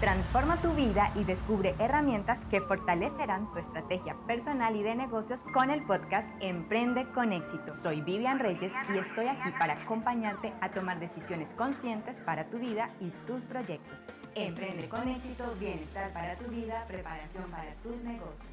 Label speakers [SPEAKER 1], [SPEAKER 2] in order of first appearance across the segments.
[SPEAKER 1] Transforma tu vida y descubre herramientas que fortalecerán tu estrategia personal y de negocios con el podcast Emprende con éxito. Soy Vivian Reyes y estoy aquí para acompañarte a tomar decisiones conscientes para tu vida y tus proyectos. Emprende con éxito, bienestar para tu vida, preparación para tus negocios.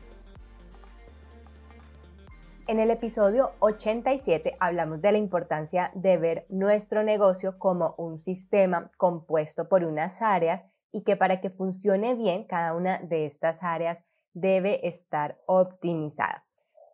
[SPEAKER 1] En el episodio 87 hablamos de la importancia de ver nuestro negocio como un sistema compuesto por unas áreas y que para que funcione bien cada una de estas áreas debe estar optimizada.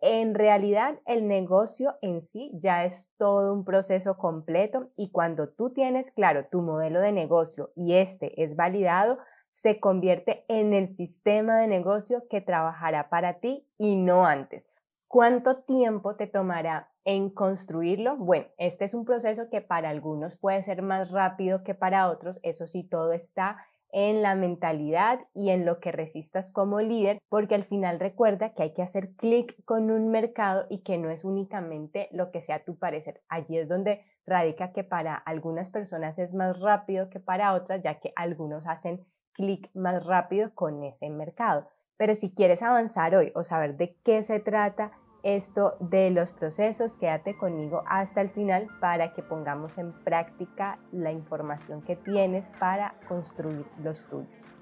[SPEAKER 1] En realidad, el negocio en sí ya es todo un proceso completo y cuando tú tienes claro tu modelo de negocio y este es validado, se convierte en el sistema de negocio que trabajará para ti y no antes. ¿Cuánto tiempo te tomará en construirlo? Bueno, este es un proceso que para algunos puede ser más rápido que para otros, eso sí, todo está en la mentalidad y en lo que resistas como líder, porque al final recuerda que hay que hacer clic con un mercado y que no es únicamente lo que sea tu parecer. Allí es donde radica que para algunas personas es más rápido que para otras, ya que algunos hacen clic más rápido con ese mercado. Pero si quieres avanzar hoy o saber de qué se trata, esto de los procesos, quédate conmigo hasta el final para que pongamos en práctica la información que tienes para construir los tuyos.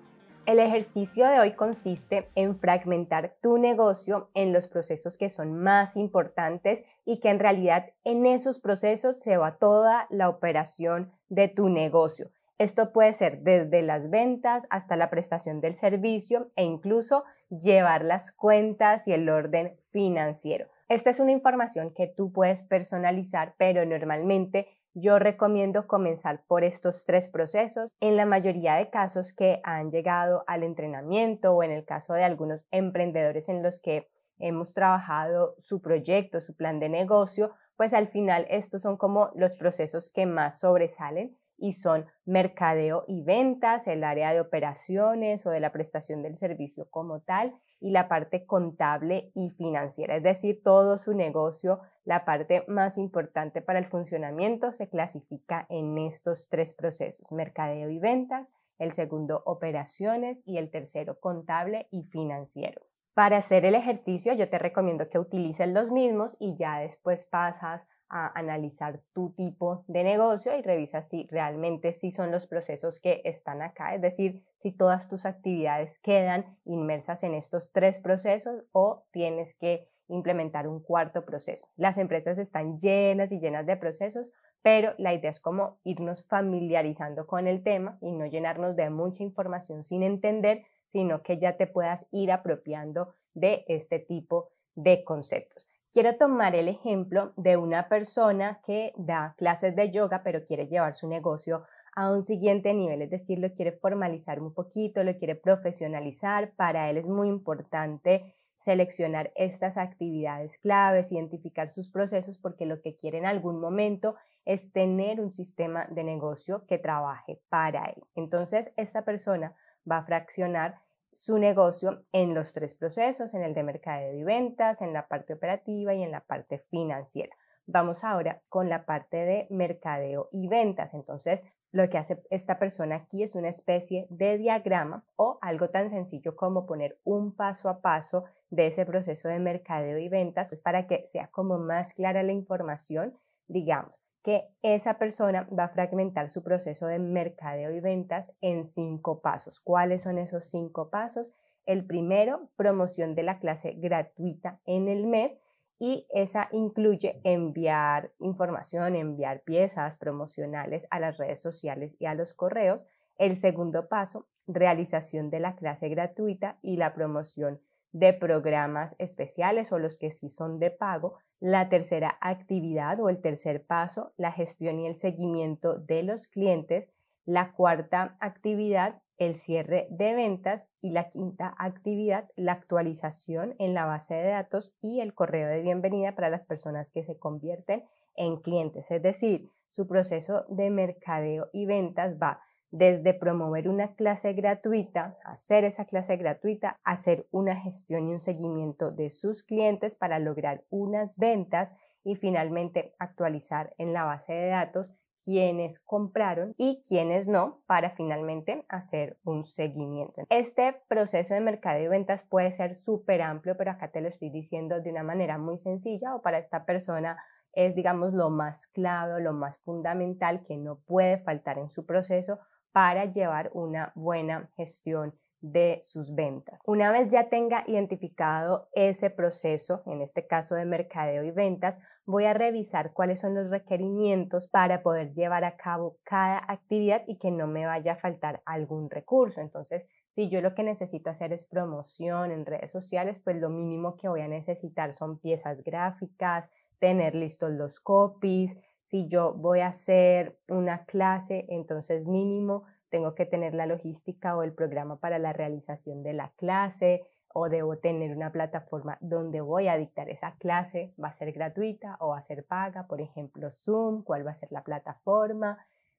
[SPEAKER 1] El ejercicio de hoy consiste en fragmentar tu negocio en los procesos que son más importantes y que en realidad en esos procesos se va toda la operación de tu negocio. Esto puede ser desde las ventas hasta la prestación del servicio e incluso llevar las cuentas y el orden financiero. Esta es una información que tú puedes personalizar, pero normalmente yo recomiendo comenzar por estos tres procesos. En la mayoría de casos que han llegado al entrenamiento o en el caso de algunos emprendedores en los que hemos trabajado su proyecto, su plan de negocio, pues al final estos son como los procesos que más sobresalen y son mercadeo y ventas, el área de operaciones o de la prestación del servicio como tal y la parte contable y financiera, es decir, todo su negocio, la parte más importante para el funcionamiento se clasifica en estos tres procesos, mercadeo y ventas, el segundo operaciones y el tercero contable y financiero. Para hacer el ejercicio yo te recomiendo que utilices los mismos y ya después pasas a analizar tu tipo de negocio y revisas si realmente sí son los procesos que están acá, es decir, si todas tus actividades quedan inmersas en estos tres procesos o tienes que implementar un cuarto proceso. Las empresas están llenas y llenas de procesos, pero la idea es como irnos familiarizando con el tema y no llenarnos de mucha información sin entender, sino que ya te puedas ir apropiando de este tipo de conceptos. Quiero tomar el ejemplo de una persona que da clases de yoga, pero quiere llevar su negocio a un siguiente nivel, es decir, lo quiere formalizar un poquito, lo quiere profesionalizar. Para él es muy importante seleccionar estas actividades claves, identificar sus procesos, porque lo que quiere en algún momento es tener un sistema de negocio que trabaje para él. Entonces, esta persona va a fraccionar su negocio en los tres procesos, en el de mercadeo y ventas, en la parte operativa y en la parte financiera. Vamos ahora con la parte de mercadeo y ventas. Entonces, lo que hace esta persona aquí es una especie de diagrama o algo tan sencillo como poner un paso a paso de ese proceso de mercadeo y ventas, pues para que sea como más clara la información, digamos, que esa persona va a fragmentar su proceso de mercadeo y ventas en cinco pasos. ¿Cuáles son esos cinco pasos? El primero, promoción de la clase gratuita en el mes y esa incluye enviar información, enviar piezas promocionales a las redes sociales y a los correos. El segundo paso, realización de la clase gratuita y la promoción de programas especiales o los que sí son de pago. La tercera actividad o el tercer paso, la gestión y el seguimiento de los clientes. La cuarta actividad, el cierre de ventas. Y la quinta actividad, la actualización en la base de datos y el correo de bienvenida para las personas que se convierten en clientes. Es decir, su proceso de mercadeo y ventas va desde promover una clase gratuita, hacer esa clase gratuita, hacer una gestión y un seguimiento de sus clientes para lograr unas ventas y finalmente actualizar en la base de datos quiénes compraron y quiénes no para finalmente hacer un seguimiento. Este proceso de mercado y ventas puede ser súper amplio, pero acá te lo estoy diciendo de una manera muy sencilla o para esta persona es, digamos, lo más clave, lo más fundamental que no puede faltar en su proceso para llevar una buena gestión de sus ventas. Una vez ya tenga identificado ese proceso, en este caso de mercadeo y ventas, voy a revisar cuáles son los requerimientos para poder llevar a cabo cada actividad y que no me vaya a faltar algún recurso. Entonces, si yo lo que necesito hacer es promoción en redes sociales, pues lo mínimo que voy a necesitar son piezas gráficas, tener listos los copies. Si yo voy a hacer una clase, entonces mínimo tengo que tener la logística o el programa para la realización de la clase o debo tener una plataforma donde voy a dictar esa clase, va a ser gratuita o va a ser paga, por ejemplo Zoom, cuál va a ser la plataforma,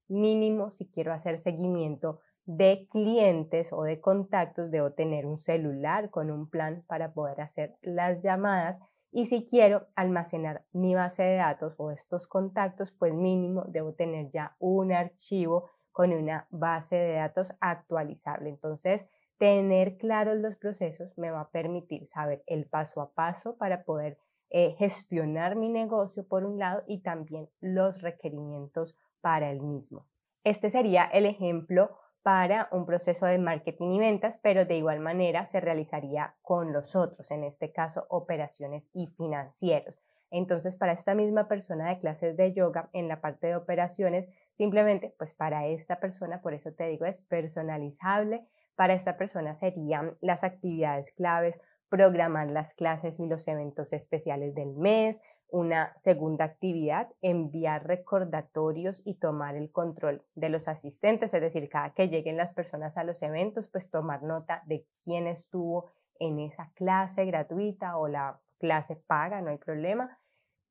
[SPEAKER 1] mínimo si quiero hacer seguimiento de clientes o de contactos, debo tener un celular con un plan para poder hacer las llamadas y si quiero almacenar mi base de datos o estos contactos, pues mínimo debo tener ya un archivo con una base de datos actualizable. Entonces, tener claros los procesos me va a permitir saber el paso a paso para poder eh, gestionar mi negocio por un lado y también los requerimientos para el mismo. Este sería el ejemplo para un proceso de marketing y ventas, pero de igual manera se realizaría con los otros, en este caso operaciones y financieros. Entonces, para esta misma persona de clases de yoga, en la parte de operaciones, simplemente, pues para esta persona, por eso te digo, es personalizable. Para esta persona serían las actividades claves, programar las clases y los eventos especiales del mes. Una segunda actividad, enviar recordatorios y tomar el control de los asistentes, es decir, cada que lleguen las personas a los eventos, pues tomar nota de quién estuvo en esa clase gratuita o la clase paga, no hay problema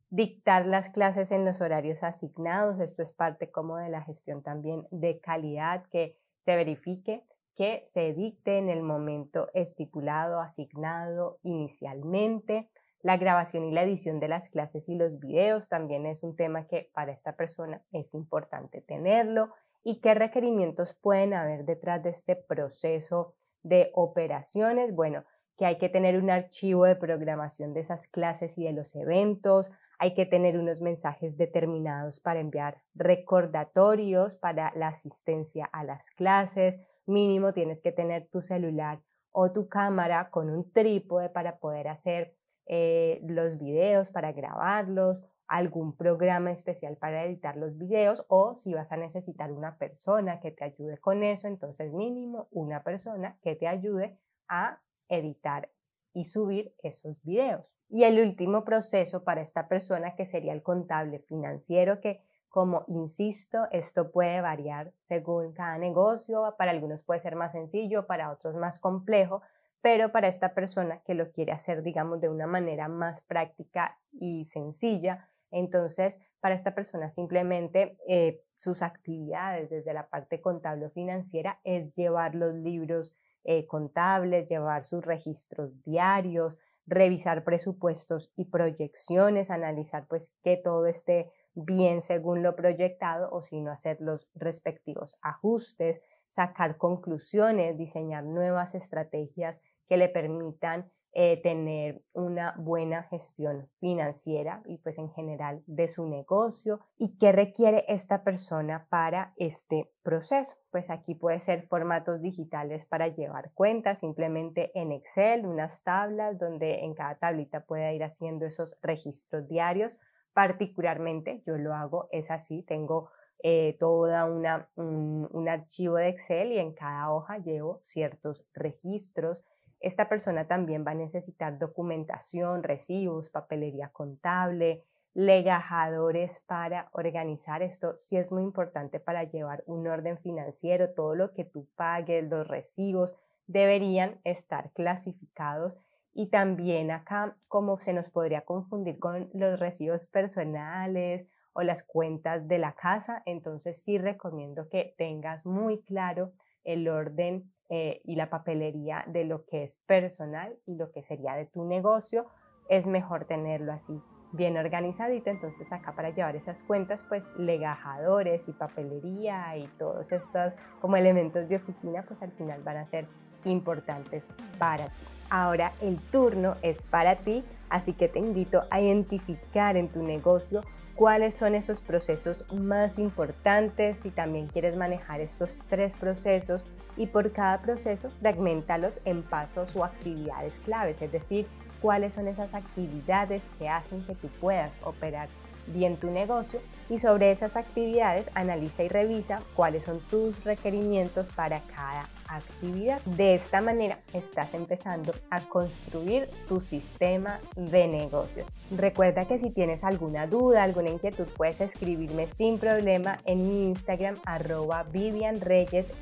[SPEAKER 1] dictar las clases en los horarios asignados. Esto es parte como de la gestión también de calidad, que se verifique que se dicte en el momento estipulado, asignado inicialmente. La grabación y la edición de las clases y los videos también es un tema que para esta persona es importante tenerlo. ¿Y qué requerimientos pueden haber detrás de este proceso de operaciones? Bueno, que hay que tener un archivo de programación de esas clases y de los eventos, hay que tener unos mensajes determinados para enviar recordatorios para la asistencia a las clases, mínimo tienes que tener tu celular o tu cámara con un trípode para poder hacer eh, los videos, para grabarlos, algún programa especial para editar los videos o si vas a necesitar una persona que te ayude con eso, entonces mínimo una persona que te ayude a editar y subir esos videos. Y el último proceso para esta persona que sería el contable financiero que como insisto, esto puede variar según cada negocio, para algunos puede ser más sencillo, para otros más complejo, pero para esta persona que lo quiere hacer, digamos, de una manera más práctica y sencilla, entonces para esta persona simplemente eh, sus actividades desde la parte contable o financiera es llevar los libros eh, contables, llevar sus registros diarios, revisar presupuestos y proyecciones, analizar pues que todo esté bien según lo proyectado o si no hacer los respectivos ajustes, sacar conclusiones, diseñar nuevas estrategias que le permitan eh, tener una buena gestión financiera y pues en general de su negocio y qué requiere esta persona para este proceso. Pues aquí puede ser formatos digitales para llevar cuentas, simplemente en Excel, unas tablas donde en cada tablita pueda ir haciendo esos registros diarios. Particularmente yo lo hago, es así, tengo eh, toda una, un archivo de Excel y en cada hoja llevo ciertos registros esta persona también va a necesitar documentación, recibos, papelería contable, legajadores para organizar esto. Sí es muy importante para llevar un orden financiero. Todo lo que tú pagues, los recibos, deberían estar clasificados. Y también acá, como se nos podría confundir con los recibos personales o las cuentas de la casa, entonces sí recomiendo que tengas muy claro el orden eh, y la papelería de lo que es personal y lo que sería de tu negocio, es mejor tenerlo así bien organizadito, entonces acá para llevar esas cuentas, pues legajadores y papelería y todos estos como elementos de oficina, pues al final van a ser importantes para ti. Ahora el turno es para ti, así que te invito a identificar en tu negocio cuáles son esos procesos más importantes, si también quieres manejar estos tres procesos y por cada proceso fragmentalos en pasos o actividades claves, es decir, cuáles son esas actividades que hacen que tú puedas operar bien tu negocio y sobre esas actividades analiza y revisa cuáles son tus requerimientos para cada actividad. De esta manera estás empezando a construir tu sistema de negocio. Recuerda que si tienes alguna duda, alguna inquietud, puedes escribirme sin problema en mi Instagram arroba Vivian Reyes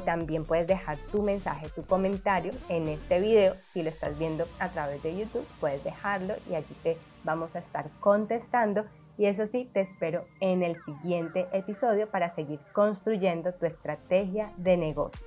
[SPEAKER 1] también puedes dejar tu mensaje, tu comentario en este video. Si lo estás viendo a través de YouTube, puedes dejarlo y allí te vamos a estar contestando. Y eso sí, te espero en el siguiente episodio para seguir construyendo tu estrategia de negocio.